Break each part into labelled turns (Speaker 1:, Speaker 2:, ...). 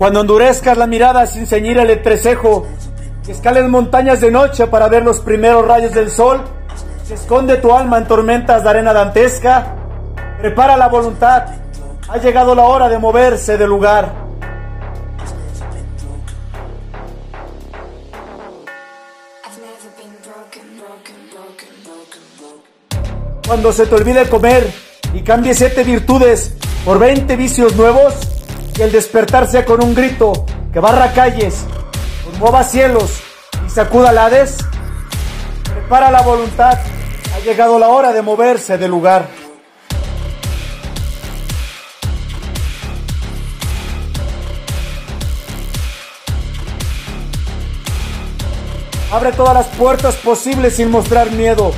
Speaker 1: Cuando endurezcas la mirada sin ceñir el entrecejo, que escales montañas de noche para ver los primeros rayos del sol, que esconde tu alma en tormentas de arena dantesca, prepara la voluntad, ha llegado la hora de moverse del lugar. Cuando se te olvide comer y cambie siete virtudes por 20 vicios nuevos, y el despertar sea con un grito que barra calles, conmueva cielos y sacuda lades, prepara la voluntad, ha llegado la hora de moverse del lugar. Abre todas las puertas posibles sin mostrar miedo.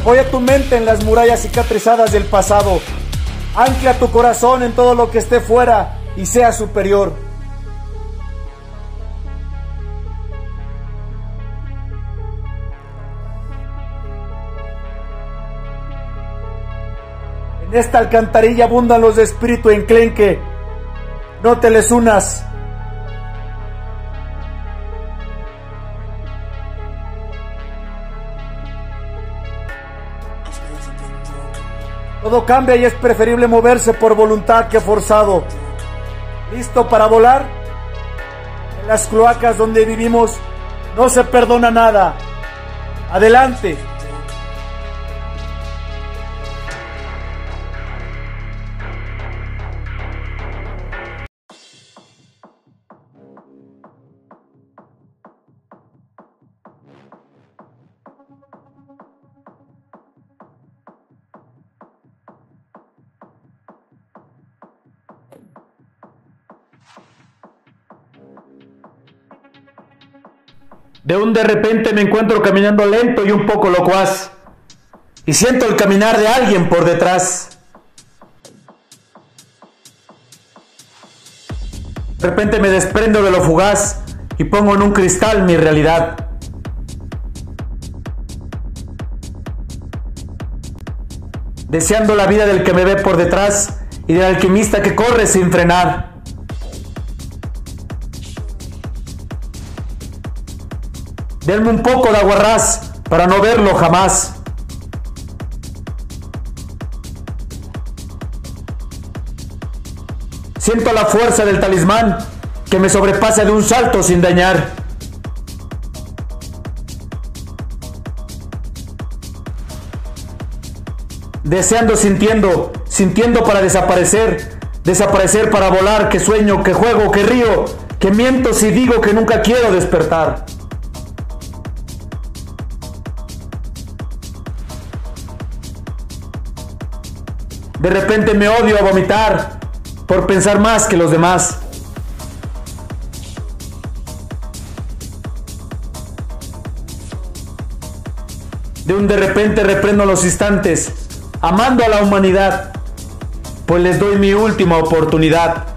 Speaker 1: Apoya tu mente en las murallas cicatrizadas del pasado. Ancla tu corazón en todo lo que esté fuera y sea superior. En esta alcantarilla abundan los de espíritu enclenque. No te les unas. Todo cambia y es preferible moverse por voluntad que forzado. ¿Listo para volar? En las cloacas donde vivimos no se perdona nada. Adelante.
Speaker 2: De un de repente me encuentro caminando lento y un poco locuaz. Y siento el caminar de alguien por detrás. De repente me desprendo de lo fugaz y pongo en un cristal mi realidad. Deseando la vida del que me ve por detrás y del alquimista que corre sin frenar. Denme un poco de aguarrás para no verlo jamás. Siento la fuerza del talismán que me sobrepasa de un salto sin dañar. Deseando, sintiendo, sintiendo para desaparecer, desaparecer para volar, que sueño, que juego, que río, que miento si digo que nunca quiero despertar. De repente me odio a vomitar por pensar más que los demás. De un de repente reprendo los instantes, amando a la humanidad, pues les doy mi última oportunidad.